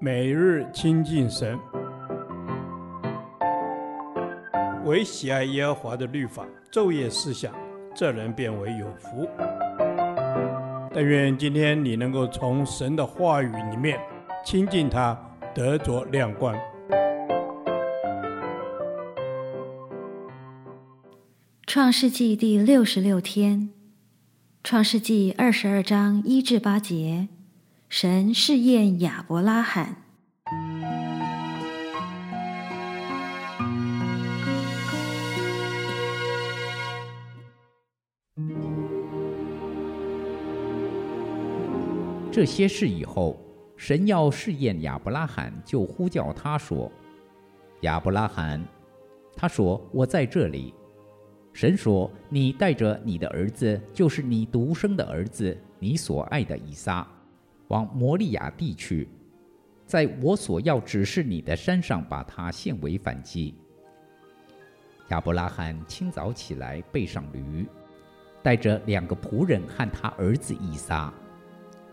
每日亲近神，唯喜爱耶和华的律法，昼夜思想，这人便为有福。但愿今天你能够从神的话语里面亲近他，得着亮光。创世纪第六十六天，创世纪二十二章一至八节，神试验亚伯拉罕。这些事以后，神要试验亚伯拉罕，就呼叫他说：“亚伯拉罕。”他说：“我在这里。”神说：“你带着你的儿子，就是你独生的儿子，你所爱的以撒，往摩利亚地区，在我所要指示你的山上，把它献为燔祭。”亚伯拉罕清早起来，背上驴，带着两个仆人和他儿子以撒。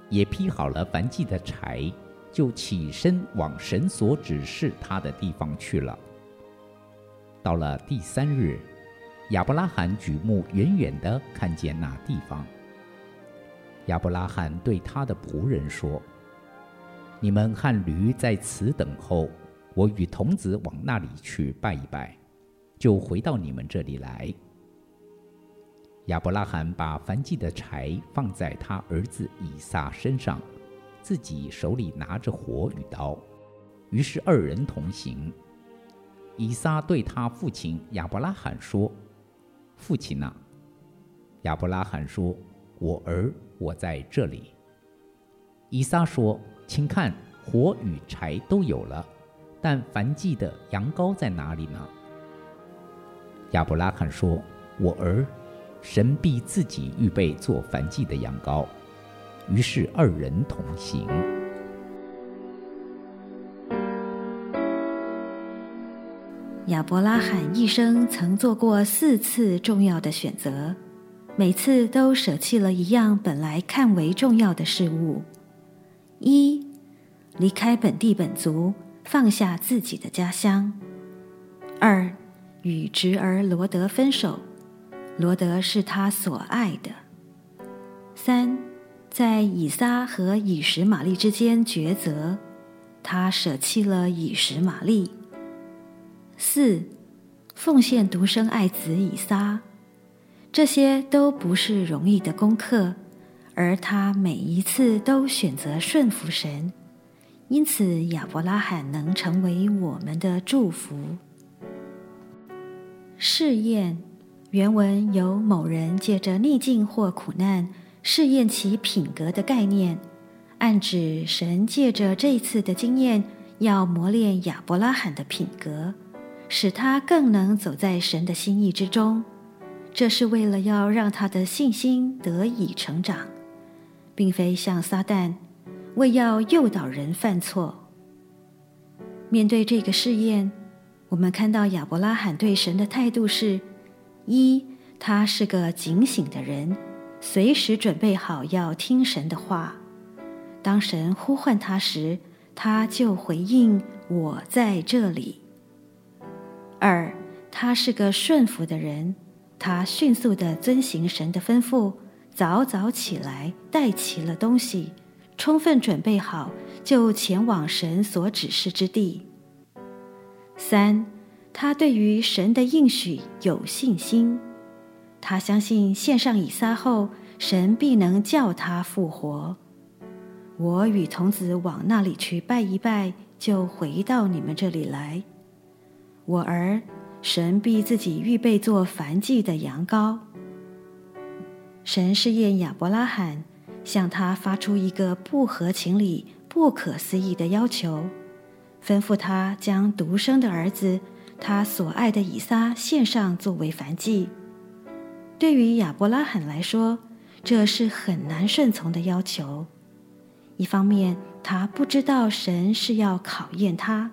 也劈好了燔祭的柴，就起身往神所指示他的地方去了。到了第三日，亚伯拉罕举目远远地看见那地方。亚伯拉罕对他的仆人说：“你们和驴在此等候，我与童子往那里去拜一拜，就回到你们这里来。”亚伯拉罕把燔祭的柴放在他儿子以撒身上，自己手里拿着火与刀，于是二人同行。以撒对他父亲亚伯拉罕说：“父亲呐！”亚伯拉罕说：“我儿，我在这里。”伊撒说：“请看，火与柴都有了，但燔祭的羊羔在哪里呢？”亚伯拉罕说：“我儿。”神必自己预备做燔祭的羊羔，于是二人同行。亚伯拉罕一生曾做过四次重要的选择，每次都舍弃了一样本来看为重要的事物：一、离开本地本族，放下自己的家乡；二、与侄儿罗德分手。罗德是他所爱的。三，在以撒和以实玛利之间抉择，他舍弃了以实玛利。四，奉献独生爱子以撒，这些都不是容易的功课，而他每一次都选择顺服神，因此亚伯拉罕能成为我们的祝福。试验。原文有某人借着逆境或苦难试验其品格的概念，暗指神借着这次的经验要磨练亚伯拉罕的品格，使他更能走在神的心意之中。这是为了要让他的信心得以成长，并非像撒旦为要诱导人犯错。面对这个试验，我们看到亚伯拉罕对神的态度是。一，他是个警醒的人，随时准备好要听神的话。当神呼唤他时，他就回应：“我在这里。”二，他是个顺服的人，他迅速地遵行神的吩咐，早早起来，带齐了东西，充分准备好，就前往神所指示之地。三。他对于神的应许有信心，他相信献上以撒后，神必能叫他复活。我与童子往那里去拜一拜，就回到你们这里来。我儿，神必自己预备做燔祭的羊羔。神试验亚伯拉罕，向他发出一个不合情理、不可思议的要求，吩咐他将独生的儿子。他所爱的以撒献上作为燔祭，对于亚伯拉罕来说，这是很难顺从的要求。一方面，他不知道神是要考验他；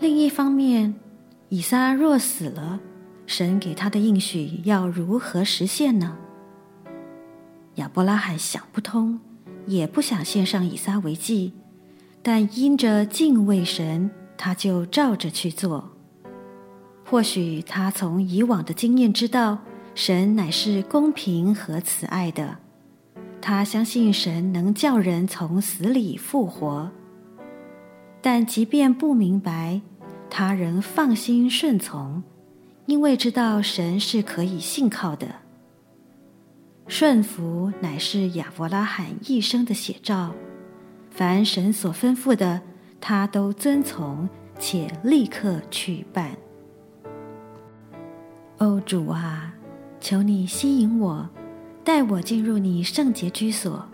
另一方面，以撒若死了，神给他的应许要如何实现呢？亚伯拉罕想不通，也不想献上以撒为祭，但因着敬畏神，他就照着去做。或许他从以往的经验知道，神乃是公平和慈爱的。他相信神能叫人从死里复活。但即便不明白，他仍放心顺从，因为知道神是可以信靠的。顺服乃是亚伯拉罕一生的写照，凡神所吩咐的，他都遵从，且立刻去办。哦，主啊，求你吸引我，带我进入你圣洁居所，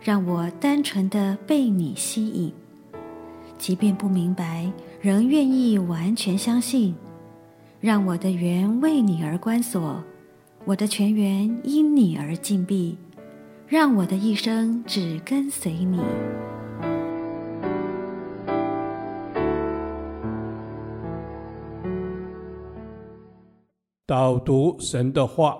让我单纯的被你吸引。即便不明白，仍愿意完全相信。让我的缘为你而关锁，我的全缘因你而禁闭。让我的一生只跟随你。导读神的话，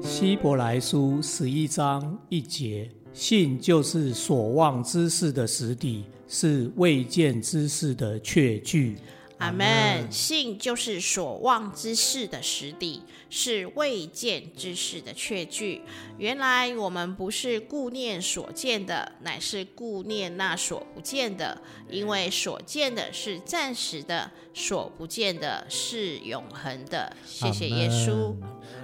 希伯来书十一章一节。信就是所望之事的实底，是未见之事的确据。阿门。信就是所望之事的实底，是未见之事的确据。原来我们不是顾念所见的，乃是顾念那所不见的，因为所见的是暂时的，所不见的是永恒的。谢谢耶稣。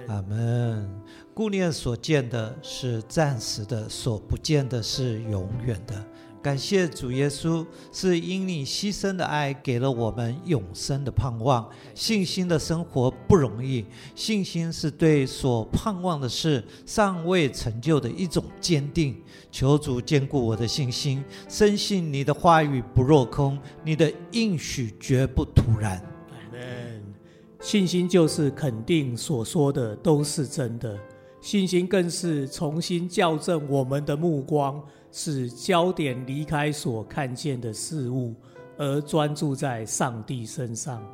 阿门。顾念所见的是暂时的，所不见的是永远的。感谢主耶稣，是因你牺牲的爱，给了我们永生的盼望。信心的生活不容易，信心是对所盼望的事尚未成就的一种坚定。求主坚固我的信心，深信你的话语不落空，你的应许绝不突然。阿门。信心就是肯定所说的都是真的。信心更是重新校正我们的目光，使焦点离开所看见的事物，而专注在上帝身上。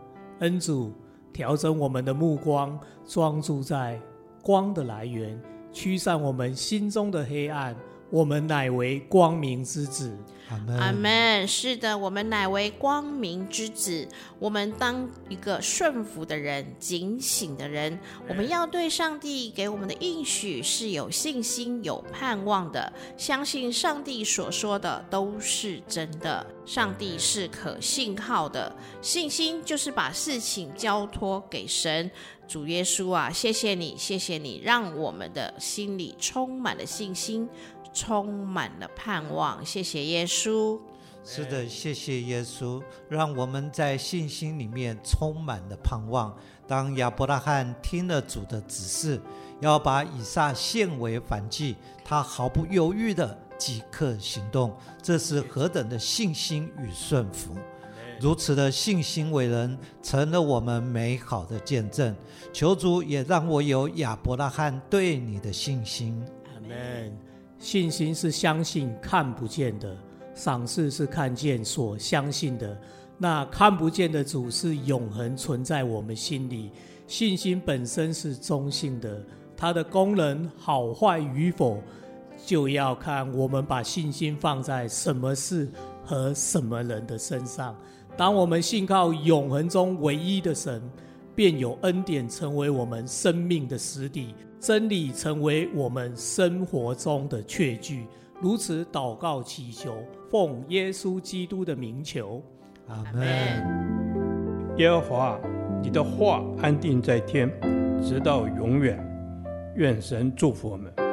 恩主，调整我们的目光，专注在光的来源，驱散我们心中的黑暗。我们乃为光明之子。阿门。是的，我们乃为光明之子。我们当一个顺服的人，警醒的人。我们要对上帝给我们的应许是有信心、有盼望的，相信上帝所说的都是真的。上帝是可信靠的。信心就是把事情交托给神。主耶稣啊，谢谢你，谢谢你，让我们的心里充满了信心。充满了盼望，谢谢耶稣。是的，谢谢耶稣，让我们在信心里面充满了盼望。当亚伯拉罕听了主的指示，要把以撒献为燔祭，他毫不犹豫的即刻行动。这是何等的信心与顺服！如此的信心为人，成了我们美好的见证。求主也让我有亚伯拉罕对你的信心。阿门。信心是相信看不见的，赏赐是看见所相信的。那看不见的主是永恒存在我们心里。信心本身是中性的，它的功能好坏与否，就要看我们把信心放在什么事和什么人的身上。当我们信靠永恒中唯一的神，便有恩典成为我们生命的实底。真理成为我们生活中的确据，如此祷告祈求，奉耶稣基督的名求，阿门。耶和华，你的话安定在天，直到永远。愿神祝福我们。